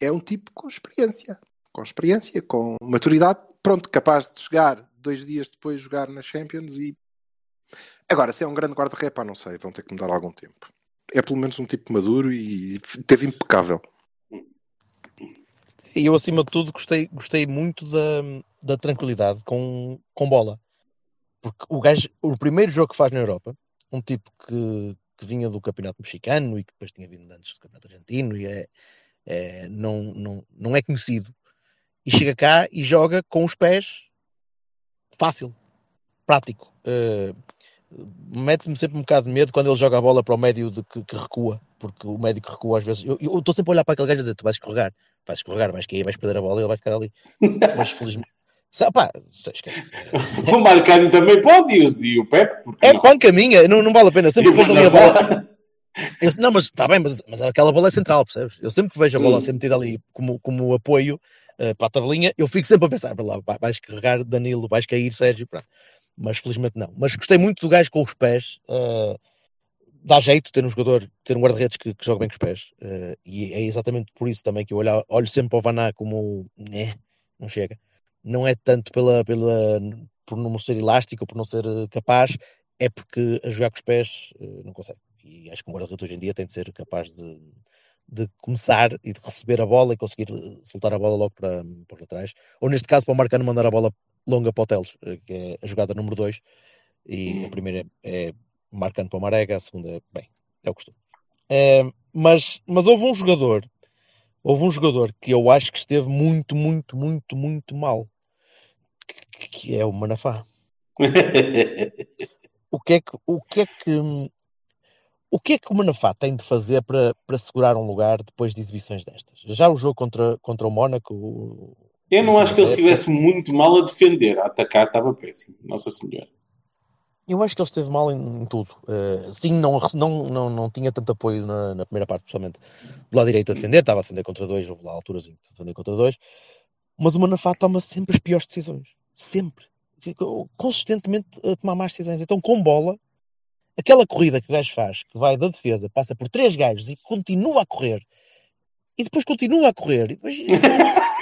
É um tipo com experiência. Com experiência, com maturidade, pronto, capaz de chegar dois dias depois jogar na Champions e. Agora, se é um grande guarda-redes, pá, não sei, vão ter que mudar algum tempo. É pelo menos um tipo maduro e teve impecável. E eu, acima de tudo, gostei, gostei muito da, da tranquilidade com, com bola. Porque o gajo, o primeiro jogo que faz na Europa, um tipo que, que vinha do campeonato mexicano e que depois tinha vindo antes do campeonato argentino e é, é- não, não, não é conhecido, e chega cá e joga com os pés fácil, prático. Eh, Mete-me sempre um bocado de medo quando ele joga a bola para o médio de que, que recua, porque o médio que recua às vezes. Eu estou sempre a olhar para aquele gajo e dizer: Tu vais escorregar, vais escorregar, vais cair, vais perder a bola e ele vai ficar ali. Mas felizmente. Pá, esquece. O Marcano também pode e o, Pepe. É não? panca minha, não, não vale a pena. Sempre que vejo ali a bola. Eu, não, mas está bem, mas, mas aquela bola é central, percebes? Eu sempre que vejo a bola Hum. a ser metida ali como, como apoio eh, para a tabelinha, eu fico sempre a pensar, lá, vai- vais carregar Danilo, vais cair Sérgio, pronto. mas felizmente não. Mas gostei muito do gajo com os pés, eh, dá jeito ter um jogador, ter um guarda-redes que, que joga bem com os pés, eh, e é exatamente por isso também que eu olho, olho sempre para o Vaná como, né, não chega. Não é tanto pela, pela, por não ser elástico, por não ser eh, capaz, é porque a jogar com os pés eh, não consegue. E acho que um guarda-redes hoje em dia tem de ser capaz de, de começar e de receber a bola e conseguir soltar a bola logo para, para os laterais. Ou neste caso, para o Marcano mandar a bola longa para o Teles, que é a jogada número 2. E a Hum. primeira é, é Marcano para o Marega, a segunda é, bem, é o costume. Eh, mas, mas houve um jogador, houve um jogador que eu acho que esteve muito, muito, muito, muito mal, que, que é o Manafá o que é que o que é que o que é que o Manafá tem de fazer para, para segurar um lugar depois de exibições destas? Já o jogo contra, contra o Mónaco, o- Eu não acho que ele É, estivesse muito mal a defender. A atacar estava péssimo. Nossa Senhora. Eu acho que ele esteve mal em, em tudo. Uh, sim, não, não, não, não tinha tanto apoio na, na, primeira parte, principalmente do lado direito a defender, estava a defender contra dois, houve lá alturas em que defender contra dois, mas o Manafá toma sempre as piores decisões. Sempre. Consistentemente a tomar más decisões. Então, com bola, aquela corrida que o gajo faz, que vai da defesa, passa por três gajos e continua a correr, e depois continua a correr, e depois.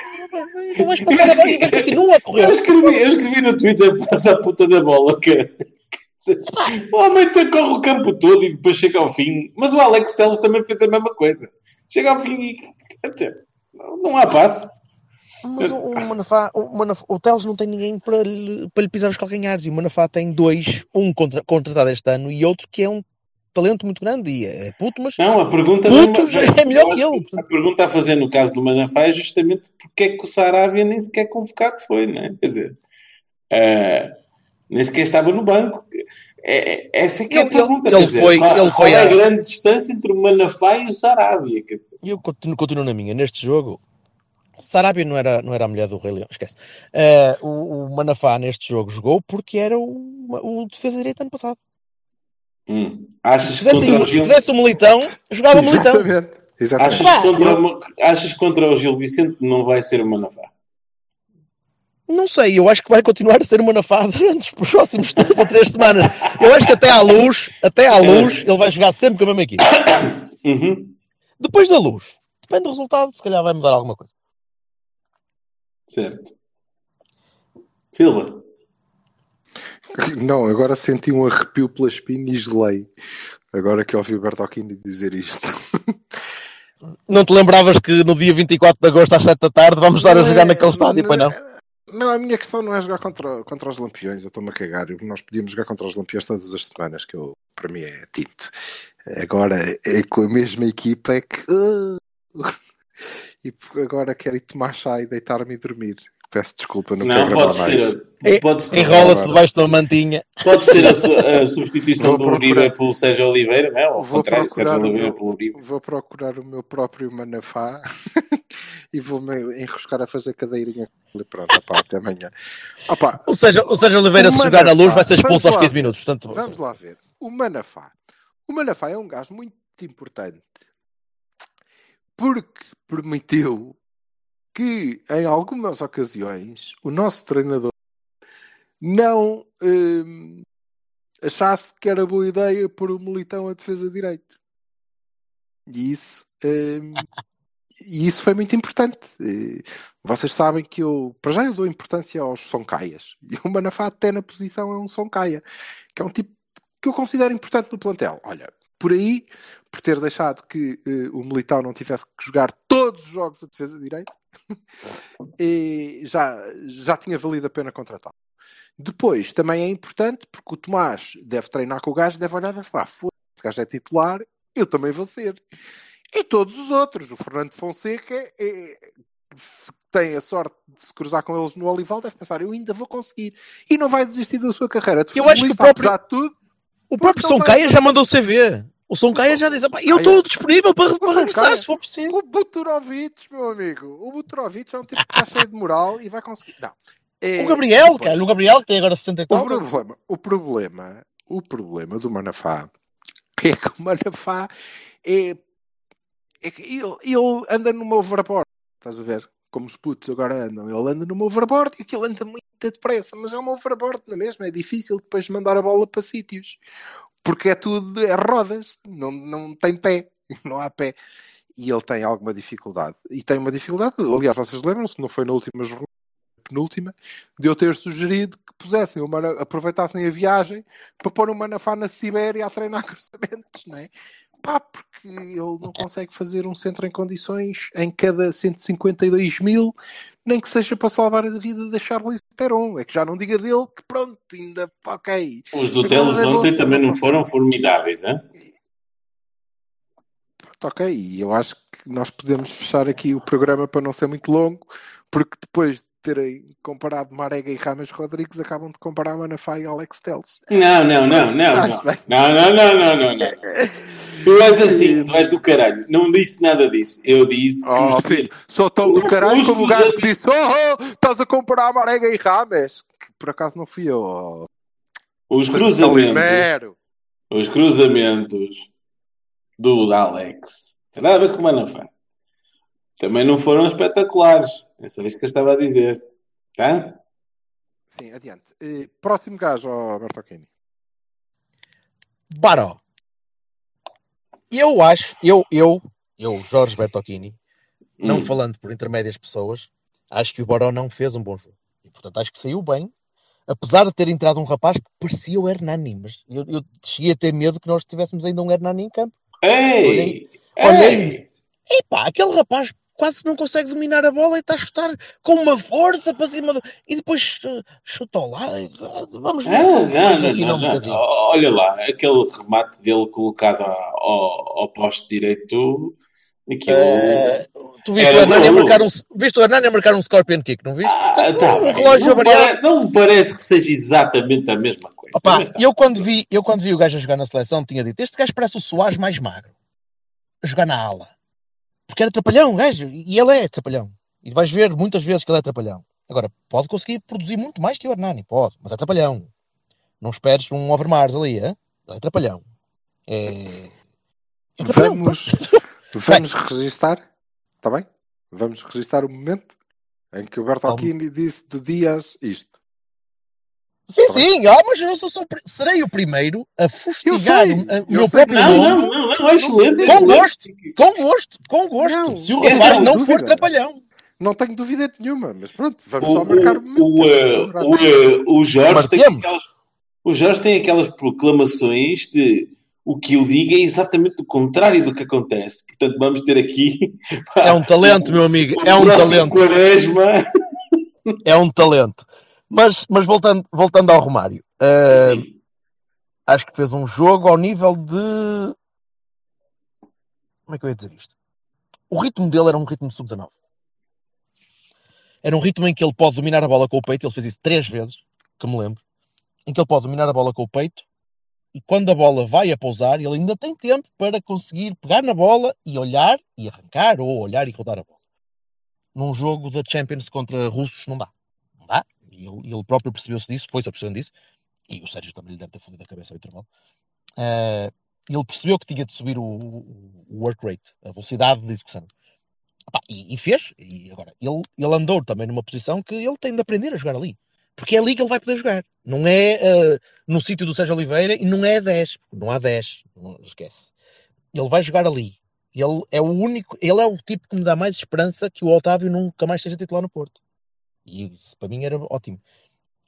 Tu vais passar a bola e continua a correr. Eu escrevi, eu escrevi no Twitter, passa a puta da bola, cara. O homem corre o campo todo e depois chega ao fim. Mas o Alex Telles também fez a mesma coisa. Chega ao fim e. Não há passe. Mas o, o Manafá, o, Manafá, o Teles não tem ninguém para lhe, para lhe pisar os calcanhares e o Manafá tem dois, um contra, contratado este ano e outro que é um talento muito grande e é puto, mas não, a pergunta puto não, é melhor que ele. A pergunta a fazer no caso do Manafá é justamente porque é que o Sarabia nem sequer convocado foi, não é? Quer dizer, uh, nem sequer estava no banco. É, é essa é que é a pergunta. Ele, dizer, foi, qual, ele foi qual é a grande distância entre o Manafá e o Sarabia? E eu continuo, continuo na minha. Neste jogo, Sarabia não era, não era a mulher do Rei Leão, esquece. Uh, o, o, Manafá neste jogo jogou porque era o, o defesa direita ano passado. Hum. Se, tivesse, se Gil... tivesse o Militão, jogava o Militão. Exatamente. Achas, contra, achas contra o Gil Vicente não vai ser o Manafá? Não sei, eu acho que vai continuar a ser o Manafá durante os próximos três ou três semanas. Eu acho que até à luz, até à luz, ele vai jogar sempre com a mesma equipe. Uhum. Depois da luz, depende do resultado, se calhar vai mudar alguma coisa. Certo. Silva. Não, agora senti um arrepio pela espinha e gelei. Agora que ouvi o Bertolini dizer isto. Não te lembravas que no dia 24 de agosto às 7 da tarde vamos estar a jogar naquele estádio, pois não? Não, a minha questão não é jogar contra, contra os Lampiões, eu estou-me a cagar. Nós podíamos jogar contra os Lampiões todas as semanas, que eu, para mim é tinto. Agora é com a mesma equipa é que. E agora quero ir tomar chá e deitar-me e dormir. Peço desculpa, não, não pode mais. Ser, é, pode ser, Enrola-se debaixo de uma mantinha. Pode ser a, a substituição do Uribe pelo Sérgio Oliveira, não é? Ou vou procurar, o meu, vou procurar o meu próprio Manafá e vou-me enroscar a fazer cadeirinha. Pronto, opá, até amanhã. Opa, o, Sérgio, o Sérgio Oliveira, o se jogar na luz, vai ser expulso aos 15 minutos. Portanto, vamos lá ver. O Manafá. O Manafá é um gajo muito importante porque permitiu que em algumas ocasiões o nosso treinador não hum, achasse que era boa ideia pôr o Militão a defesa direito. E isso, hum, e isso foi muito importante. Vocês sabem que eu, para já, eu dou importância aos Soncaias. E o Manafá, até na posição, é um Soncaia, que é um tipo que eu considero importante no plantel. Olha, por aí, por ter deixado que uh, o Militão não tivesse que jogar todos os jogos a defesa direita, e já, já tinha valido a pena contratá-lo. Depois, também é importante, porque o Tomás deve treinar com o gajo, deve olhar e falar: foda-se, esse gajo é titular, eu também vou ser. E todos os outros, o Fernando Fonseca, é, tem a sorte de se cruzar com eles no Olival, deve pensar: eu ainda vou conseguir. E não vai desistir da sua carreira. eu acho que o próprio, tudo, o próprio São Caia já mandou o CV. O Caia já diz, eu estou disponível para, regressar se for preciso. O Buturovic, meu amigo, o Buturovic é um tipo que está cheio de moral e vai conseguir. Não. É, o Gabriel, depois, cara, o Gabriel que tem agora 60 e tal. O problema, o problema, o problema do Manafá é que o Manafá é, é que ele, ele anda numa overboard, estás a ver? Como os putos agora andam. Ele anda numa overboard e aquilo anda muito depressa, mas é uma overboard na mesma. É difícil depois mandar a bola para sítios porque é tudo é rodas, não, não tem pé, não há pé. E ele tem alguma dificuldade. E tem uma dificuldade, aliás, vocês lembram-se, não foi na última jornada, penúltima, de eu ter sugerido que pusessem, uma, aproveitassem a viagem para pôr o Manafá na Sibéria a treinar cruzamentos, não é? Pá, porque ele não consegue fazer um centro em condições em cada 152 mil, nem que seja para salvar a vida da Charlize Theron. É que já não diga dele que pronto, ainda ok. Os do Teles ontem também não foram formidáveis, hein? Pronto, ok, e eu acho que nós podemos fechar aqui o programa para não ser muito longo, porque depois de terem comparado Marega e Rames Rodrigues, acabam de comparar Manafá e Alex Teles. Não, não, não, não. Não, não, não, não, não, não. Tu és assim, tu és do caralho. Não disse nada disso. Eu disse. Oh, os... filho, sou tão do caralho como o gajo que disse: Oh, estás a comparar Marega e Rames. Que por acaso não fui eu. Os Francisco cruzamentos, Calimero. os cruzamentos do Alex, tem nada a ver com o Manafá. Também não foram espetaculares. É só isso que eu estava a dizer. Tá? Sim, adiante. Eh, próximo gajo, ó, Bertocchini. Baró. Eu acho, eu, eu, eu, Jorge Bertocchini, não Hum. falando por intermédias pessoas, acho que o Baró não fez um bom jogo. E portanto acho que saiu bem, apesar de ter entrado um rapaz que parecia o Hernani, mas eu, eu cheguei a ter medo que nós tivéssemos ainda um Hernani em campo. Ei! Olhei e Ei! disse, epá, aquele rapaz quase não consegue dominar a bola e está a chutar com uma força para cima do... e depois eh, chuta ao lado. e, ah, Vamos ver Ah, se não, não, não, um. Olha lá, aquele remate dele colocado ao, ao poste direito, aquilo. Eh, tu viste o, Hernani marcar um, viste o Hernani a marcar um Scorpion Kick, não viste? Ah, tá um relógio não, variado. pare- não me parece que seja exatamente a mesma coisa. Opa, tá. eu quando, vi, eu quando vi o gajo a jogar na seleção tinha dito, este gajo parece o Soares mais magro. A jogar na ala. Porque era trapalhão, gajo. E ele é trapalhão. E vais ver muitas vezes que ele é trapalhão. Agora, pode conseguir produzir muito mais que o Hernani, pode, mas é trapalhão. Não esperes um Overmars ali, é? Ele é trapalhão. É... é trapalhão, Vamos, vamos registar, está bem? Vamos registar o momento em que o Bertolini disse do Dias isto. Sim, Tá sim, ah, mas eu sou, sou- serei o primeiro a fustigar sei, o, o meu próprio Não, nome não, não, não, é excelente. é Com gosto. com gosto, com gosto. Não, Se o essa rapaz é não dúvida. for trapalhão. Não tenho dúvida nenhuma, mas pronto, vamos O, só marcar o momento. o, é o, para o, celebrar. o, o Jorge tem aquelas, o Jorge tem aquelas proclamações de o que eu digo é exatamente o contrário do que acontece. Portanto, vamos ter aqui. É um talento, meu amigo. o É um talento. Quaresma. É um talento. Mas, mas voltando, voltando ao Romário, eh, acho que fez um jogo ao nível de. Como é que eu ia dizer isto? O ritmo dele era um ritmo de sub-19. Era um ritmo em que ele pode dominar a bola com o peito. Ele fez isso três vezes, que me lembro. Em que ele pode dominar a bola com o peito e quando a bola vai a pousar, ele ainda tem tempo para conseguir pegar na bola e olhar e arrancar ou olhar e rodar a bola. Num jogo da Champions contra russos, não dá. E ele, ele próprio percebeu-se disso, foi-se apercebendo disso. E o Sérgio também lhe deve ter fodido a cabeça ao intervalo. Eh, ele percebeu que tinha de subir o, o- work rate, a velocidade de execução. Epá, e, e fez. E agora, ele, ele andou também numa posição que ele tem de aprender a jogar ali. Porque é ali que ele vai poder jogar. Não é eh, no sítio do Sérgio Oliveira e não é 10. porque Não há 10. Não esquece. Ele vai jogar ali. Ele é o único, ele é o tipo que me dá mais esperança que o Otávio nunca mais seja titular no Porto. E isso para mim era ótimo.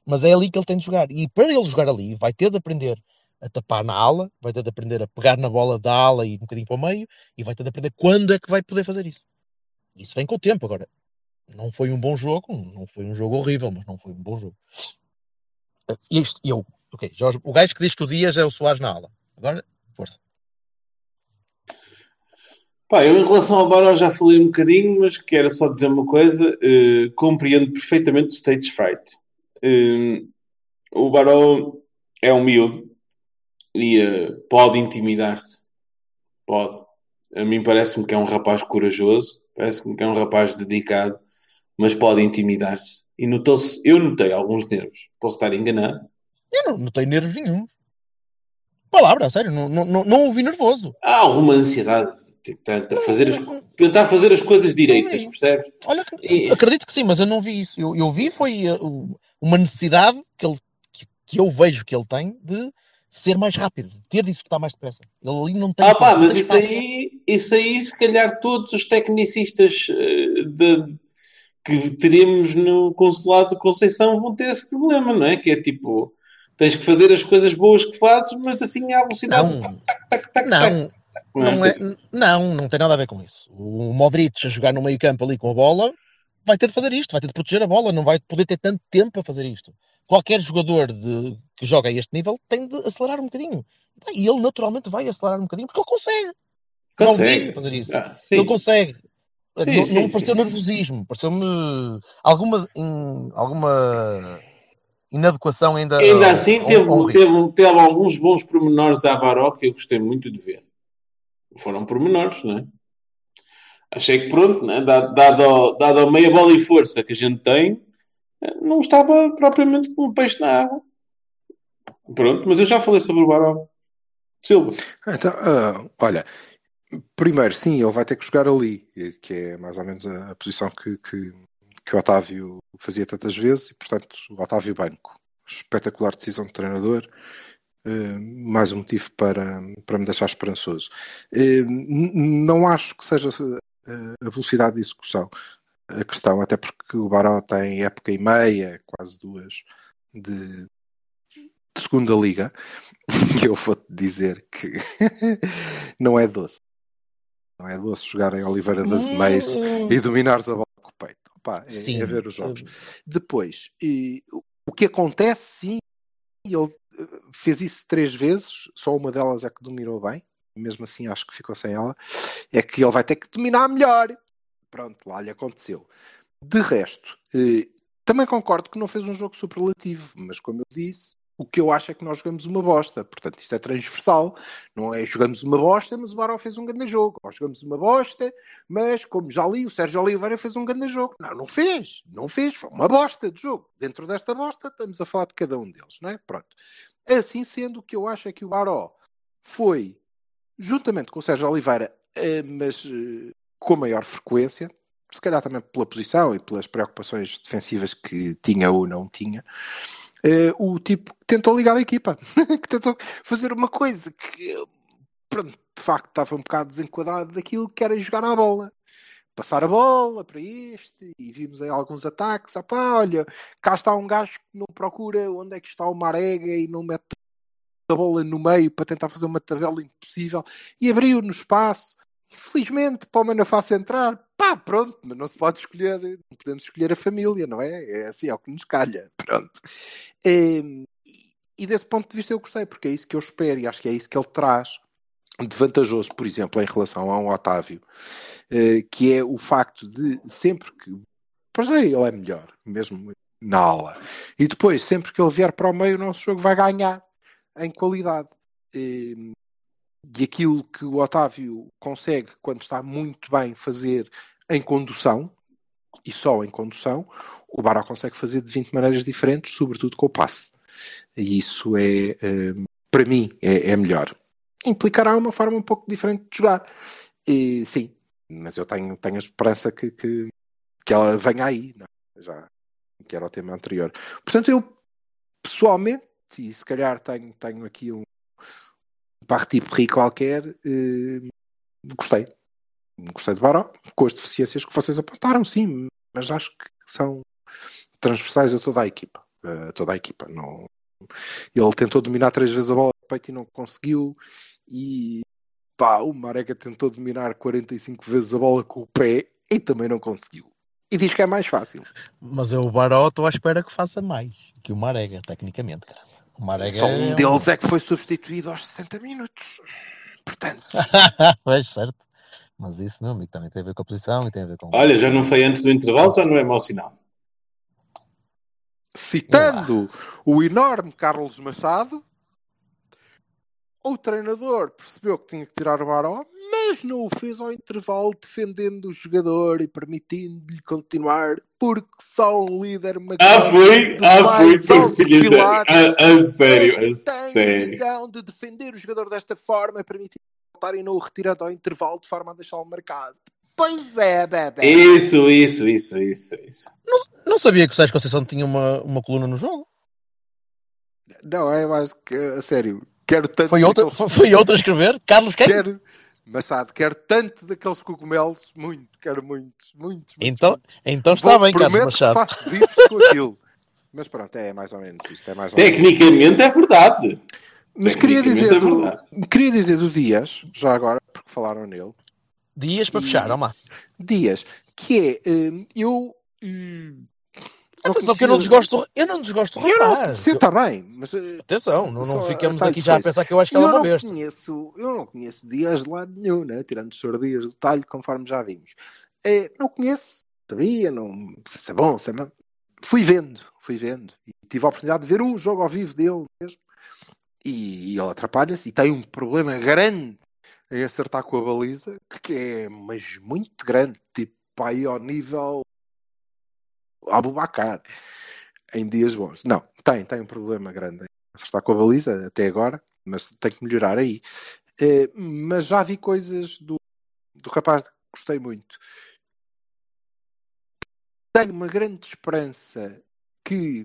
Mas é ali que ele tem de jogar. E para ele jogar ali, vai ter de aprender a tapar na ala, vai ter de aprender a pegar na bola da ala e um bocadinho para o meio, e vai ter de aprender quando é que vai poder fazer isso. Isso vem com o tempo. Agora, não foi um bom jogo, não foi um jogo horrível, mas não foi um bom jogo. Ah, Isto, eu, ok, Jorge, o gajo que diz que o Dias é o Soares na ala. Agora, força. Pá, eu em relação ao Baró já falei um bocadinho, mas quero só dizer uma coisa. eh, compreendo perfeitamente o stage fright. Eh, o Baró é um miúdo e eh, pode intimidar-se. Pode. A mim parece-me que é um rapaz corajoso, parece-me que é um rapaz dedicado, mas pode intimidar-se. E notou-se, eu notei alguns nervos. Posso estar enganado. Eu não, tenho nervos nenhum. Palavra, sério, não, não, não, não ouvi nervoso. Há alguma ansiedade. Tentar fazer as, tentar fazer as coisas direitas, Não, percebes? Olha, E- acredito que sim, mas eu não vi isso. Eu, eu vi foi uh, o- uma necessidade que, ele, que, que eu vejo que ele tem de ser mais rápido, de ter de executar mais depressa. Ele ali não tem Ah pá, mas isso espaço. aí, isso aí, se calhar todos os tecnicistas eh, de- que teremos no consulado de Conceição vão ter esse problema, não é? Que é tipo, tens que fazer as coisas boas que fazes, mas assim à velocidade. Não, tac, tac, tac, não. Não, é, não, não tem nada a ver com isso. O Modric a jogar no meio campo ali com a bola vai ter de fazer isto, vai ter de proteger a bola, não vai poder ter tanto tempo para fazer isto. Qualquer jogador de- que joga a este nível tem de acelerar um bocadinho. E ele naturalmente vai acelerar um bocadinho porque ele consegue. Não Consegue. fazer isso. Ah. Ele consegue. Sim, não, sim, não me pareceu sim. nervosismo, pareceu-me alguma, in- alguma inadequação ainda. Ainda assim, ao- teve, ao teve, teve alguns bons pormenores à Baró que eu gostei muito de ver. Foram pormenores, não é? Achei que pronto, né? dado, dado, dado a meia bola e força que a gente tem, não estava propriamente como um peixe na água. Pronto, mas eu já falei sobre o Baró. Silva. Então, ah, olha, primeiro, sim, ele vai ter que jogar ali, que é mais ou menos a, posição que, que, que o Otávio fazia tantas vezes, e portanto, o Otávio Banco. Espetacular decisão do treinador. Uh, mais um motivo para, para me deixar esperançoso. Uh, não acho que seja uh, a velocidade de execução a questão, até porque o Baró tem época e meia, quase duas, de, de segunda liga, e eu vou-te dizer que não é doce. Não é doce jogar em Oliveira das Meias e dominares a bola com o peito. Opa, é, é, ver os jogos. Depois, e, o que acontece, sim, ele eh, fez isso três vezes, só uma delas é que dominou bem, mesmo assim acho que ficou sem ela, é que ele vai ter que dominar melhor. Pronto, lá lhe aconteceu. De resto, eh, também concordo que não fez um jogo superlativo, mas como eu disse, o que eu acho é que nós jogamos uma bosta. Portanto, isto é transversal. Não é jogamos uma bosta, mas o Baró fez um grande jogo. Nós jogamos uma bosta, mas como já li, o Sérgio Oliveira fez um grande jogo. Não, não fez. Não fez. Foi uma bosta de jogo. Dentro desta bosta, estamos a falar de cada um deles, não é? Pronto. Assim sendo, o que eu acho é que o Baró foi, juntamente com o Sérgio Oliveira, eh, mas eh, com maior frequência, se calhar também pela posição e pelas preocupações defensivas que tinha ou não tinha, o tipo que tentou ligar a equipa, que tentou fazer uma coisa que, pronto, de facto estava um bocado desenquadrado daquilo que era jogar a bola. Passar a bola para este, e vimos aí alguns ataques. Opá, olha, cá está um gajo que não procura onde é que está o Marega e não mete a bola no meio para tentar fazer uma tabela impossível e abriu no espaço. Infelizmente, para o Manafá entrar, pá, pronto, mas não se pode escolher, não podemos escolher a família, não é? É assim, é o que nos calha, pronto. E, e desse ponto de vista eu gostei, porque é isso que eu espero e acho que é isso que ele traz de vantajoso, por exemplo, em relação a um Otávio, eh, que é o facto de sempre que, para já ele é melhor, mesmo na aula, e depois, sempre que ele vier para o meio, o nosso jogo vai ganhar em qualidade. E, e aquilo que o Otávio consegue quando está muito bem fazer em condução, e só em condução, o Baró consegue fazer de 20 maneiras diferentes, sobretudo com o passe. E isso é, eh, para mim, é, é melhor. Implicará uma forma um pouco diferente de jogar. E, sim, mas eu tenho, tenho a esperança que, que, que ela venha aí? É? já que era o tema anterior. Portanto, eu pessoalmente, e se calhar tenho, tenho aqui um, parti pris qualquer, eh, gostei. Gostei de Baró, com as deficiências que vocês apontaram, sim, mas acho que são transversais a toda a equipa. A toda a equipa. Não... Ele tentou dominar três vezes a bola no peito e não conseguiu. E pá, o Marega tentou dominar 45 vezes a bola com o pé e também não conseguiu. E diz que é mais fácil. Mas eu, o Baró, estou à espera que faça mais que o Marega, tecnicamente, cara. O Marega Só um é deles é que foi substituído aos 60 minutos. Portanto. pois, certo. Mas isso, meu amigo, também tem a ver com a posição e tem a ver com. Olha, já não foi antes do intervalo, já não é mau sinal. Citando o enorme Carlos Machado, o treinador percebeu que tinha que tirar o Baró, mas não o fez ao intervalo defendendo o jogador e permitindo-lhe continuar porque só um líder Ah, foi? Ah, foi, seu filho de... a, a sério, a tem visão de defender o jogador desta forma e permitir voltar e não o retirar ao intervalo de forma a deixá-lo marcado. Pois é, bebê. Isso, isso, isso, isso, isso. Não, não sabia que o Sérgio Conceição tinha uma, uma coluna no jogo. Não, é mais que, a sério, quero tanto... Foi outra, foi, foi outra a escrever? Carlos quer? Quero... Massado, quero tanto daqueles cogumelos, muito, quero muitos, muitos. então, muitos. então está bem, Carlos Machado. Que faço bifes com aquilo. Mas pronto, é mais ou menos isto. É mais ou Tecnicamente é verdade. Mas queria dizer, é do, queria dizer do Dias, já agora, porque falaram nele. Dias para e, fechar, vamos lá. Dias, que é, hum, eu hum, Atenção, que eu não desgosto, eu não desgosto eu não, Sim, está bem, mas... Eh, Atenção, não, não ficamos aqui já a pensar que eu acho que ela é uma besta. Conheço, eu não conheço dias de lado nenhum, né? tirando os sordias do talho, conforme já vimos. É, não conheço, sabia, não sei se é bom, se é bom. Fui vendo, fui vendo. E tive a oportunidade de ver um jogo ao vivo dele mesmo. E, e ele atrapalha-se e tem um problema grande em acertar com a baliza, que é, mas muito grande, tipo aí ao nível Abubacar em dias bons. Não, tem, tem um problema grande acertar com a baliza até agora, mas tem que melhorar aí. Eh, mas já vi coisas do, do rapaz que gostei muito. Tenho uma grande esperança que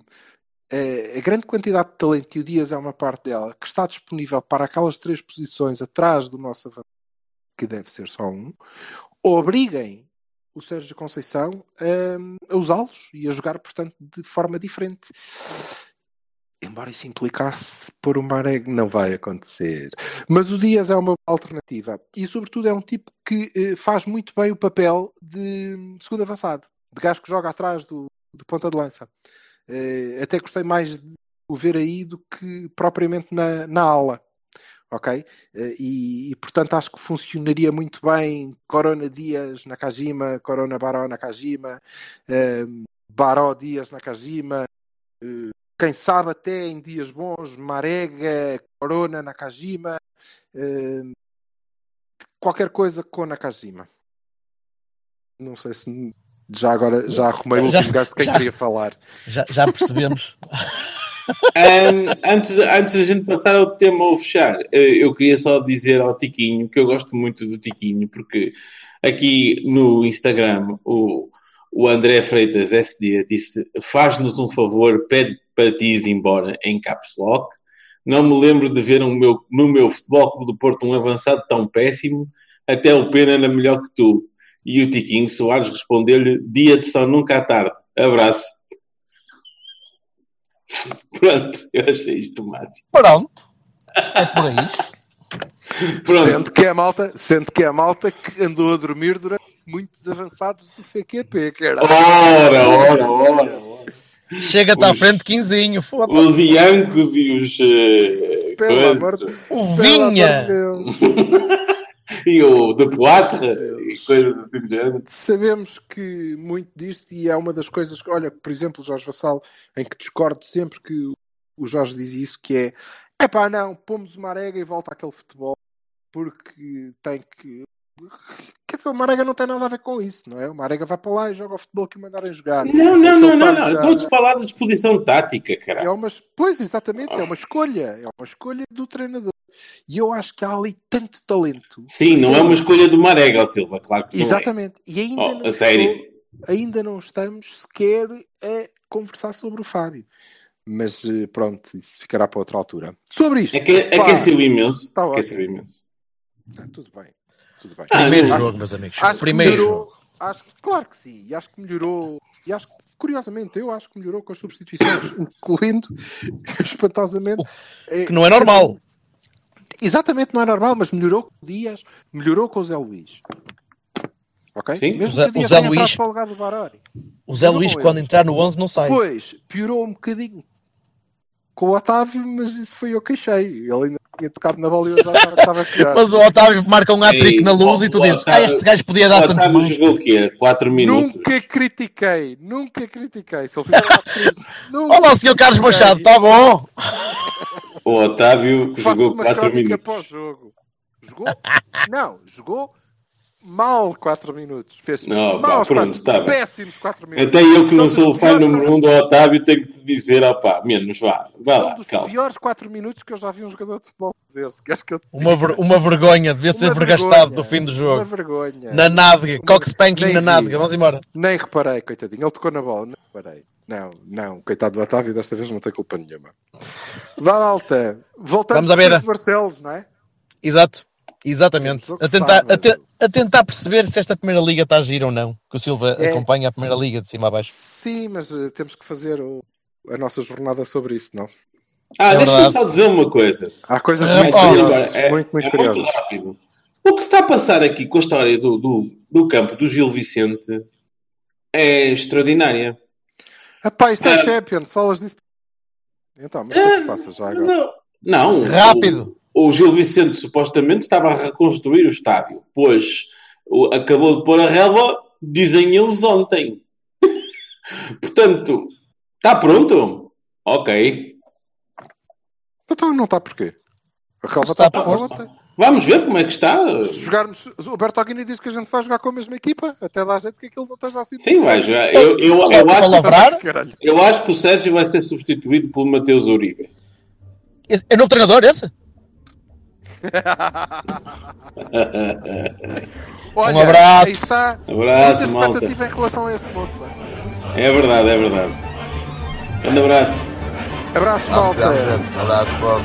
eh, a grande quantidade de talento que o Dias é uma parte dela, que está disponível para aquelas três posições atrás do nosso avançado, que deve ser só um, obriguem o Sérgio Conceição a, a usá-los e a jogar, portanto, de forma diferente. Embora isso implicasse pôr o Mareg, não vai acontecer. Mas o Dias é uma alternativa e, sobretudo, é um tipo que eh, faz muito bem o papel de segundo avançado, de gajo que joga atrás do, do ponta de lança. Eh, até gostei mais de o ver aí do que propriamente na, na ala. Ok? Eh, e, e, portanto acho que funcionaria muito bem Corona Dias na Kajima, Corona Baró na Kajima, eh, Baró Dias na Kajima, eh, quem sabe até em dias bons, Marega, Corona Nakajima, uh, qualquer coisa com Nakajima. Não sei se já agora já arrumei o último gajo de quem já, queria falar. Já, já percebemos. um, antes, antes da gente passar ao tema ou fechar, eh, eu queria só dizer ao Tiquinho que eu gosto muito do Tiquinho, porque aqui no Instagram o, o André Freitas SD disse: faz-nos um favor, pede para ti ir embora em caps lock. Não me lembro de ver um meu, no meu futebol clube do Porto um avançado tão péssimo, até o Pena era melhor que tu. E o Tiquinho Soares respondeu-lhe: dia de São Nunca à tarde. Abraço. Pronto, eu achei isto o máximo. Pronto, é por aí. Sendo que é a malta, sendo que é a malta que andou a dormir durante muitos avançados do FQP, que era. Ora, ora, ora. Chega-te à frente, quinzinho, foda-se. Os Iancos e os. Uh, pelo amor de O Vinha! e o de Poitre e coisas assim de género. Sabemos que muito disto, e é uma das coisas que, olha, por exemplo, o Jorge Vassal, em que discordo sempre que o Jorge diz isso, que é é pá, não, pomos uma arega e volta àquele futebol porque tem que. Quer dizer, o Marega não tem nada a ver com isso, não é? O Marega vai para lá e joga o futebol que o mandarem jogar. Não, não, não, não, não. Estou a falar da disposição tática, cara. É uma, pois, exatamente, é uma escolha. É uma escolha do treinador. E eu acho que há ali tanto talento. Sim, não é uma escolha do Marega, Silva, claro que Exatamente. É. E ainda, oh, não a sério? Estou, ainda não estamos sequer a conversar sobre o Fábio. Mas eh, pronto, isso ficará para outra altura. Sobre isto. É que, aqueceu imenso. Tá aqueceu imenso. Ah, tudo bem. Tudo bem. Ah, Primeiro jogo, meus amigos. Acho Primeiro melhorou, jogo. Acho, claro que sim. E acho que melhorou. E acho que, curiosamente, eu acho que melhorou com as substituições, incluindo, espantosamente. Que não é normal. Exatamente, não é normal, mas melhorou com o Dias, melhorou com o Zé Luís. Ok? Sim. Mesmo O Zé- que o Zé Luís- para o lugar do Barori. O Zé Luís, quando eles. entrar no 11, não sai. Depois piorou um bocadinho com o Otávio, mas isso foi eu que achei. Ele ainda tinha tocado na bola e eu já estava- pior. Mas o Otávio marca um hat-trick na luz o- e tu dizes: Ah, este gajo podia dar tanto Otávio mais. jogou o quê? 4 minutos. Nunca critiquei, nunca critiquei. Se ele fizer crise, nunca Olá, o senhor Carlos. Machado, tá bom. O Otávio que jogou uma 4 crónica minutos. pós-jogo. Jogou? Não, jogou mal 4 minutos. Fez Não, mal pá, pronto, quatro, tá péssimos 4 minutos. Até eu que não sou o fã número 1 um do Otávio tenho que te dizer, opá, menos vá. Vai São lá, dos calma. piores 4 minutos que eu já vi um jogador de futebol fazer. Se queres que eu te Uma, ver- uma vergonha, devia ser Uma vergastado do fim do Uma jogo. vergonha. Na nádega, cockspanking Nem na nádega, vamos embora. Nem reparei, coitadinho. Ele tocou na bola, não reparei. Não, não, coitado do Otávio, desta vez não tem culpa nenhuma. Vá, malta. Voltamos Vamos à beira. de Barcelos, não é? Exato, exatamente. A tentar, a, te- a tentar perceber se esta primeira liga está a agir ou não. Que o Silva É. acompanha a primeira liga de cima a baixo. Sim, mas eh, temos que fazer o- a nossa jornada sobre isso, não? Ah, É deixa-me só dizer uma coisa. Há coisas É, muito ó, curiosas. É- muito, muito é curiosas. rápido. O que se está a passar aqui com a história do, do, do campo do Gil Vicente é extraordinária. Epá, isto é Ah. Champions, falas disso. Então, mas o é que se passa já agora? Não, não Rápido. O, o Gil Vicente supostamente estava a reconstruir o estádio, pois o- acabou de pôr a relva, dizem eles ontem. Portanto, está pronto? Ok. Então não está porquê? A relva Está está para por- ontem. Vamos ver como é que está. Se jogarmos, o Alberto Aguini disse que a gente vai jogar com a mesma equipa, até dá a gente que aquilo não esteja assim. Sim, vai jogar. Eu, eu, eu, eu, acho, eu acho que o Sérgio vai ser substituído pelo Matheus Uribe. É novo treinador esse? Olha, um abraço. Está um abraço, muita expectativa em relação a esse moço. É verdade, é verdade. Um abraço. Abraço, malta. Abraço, Bob.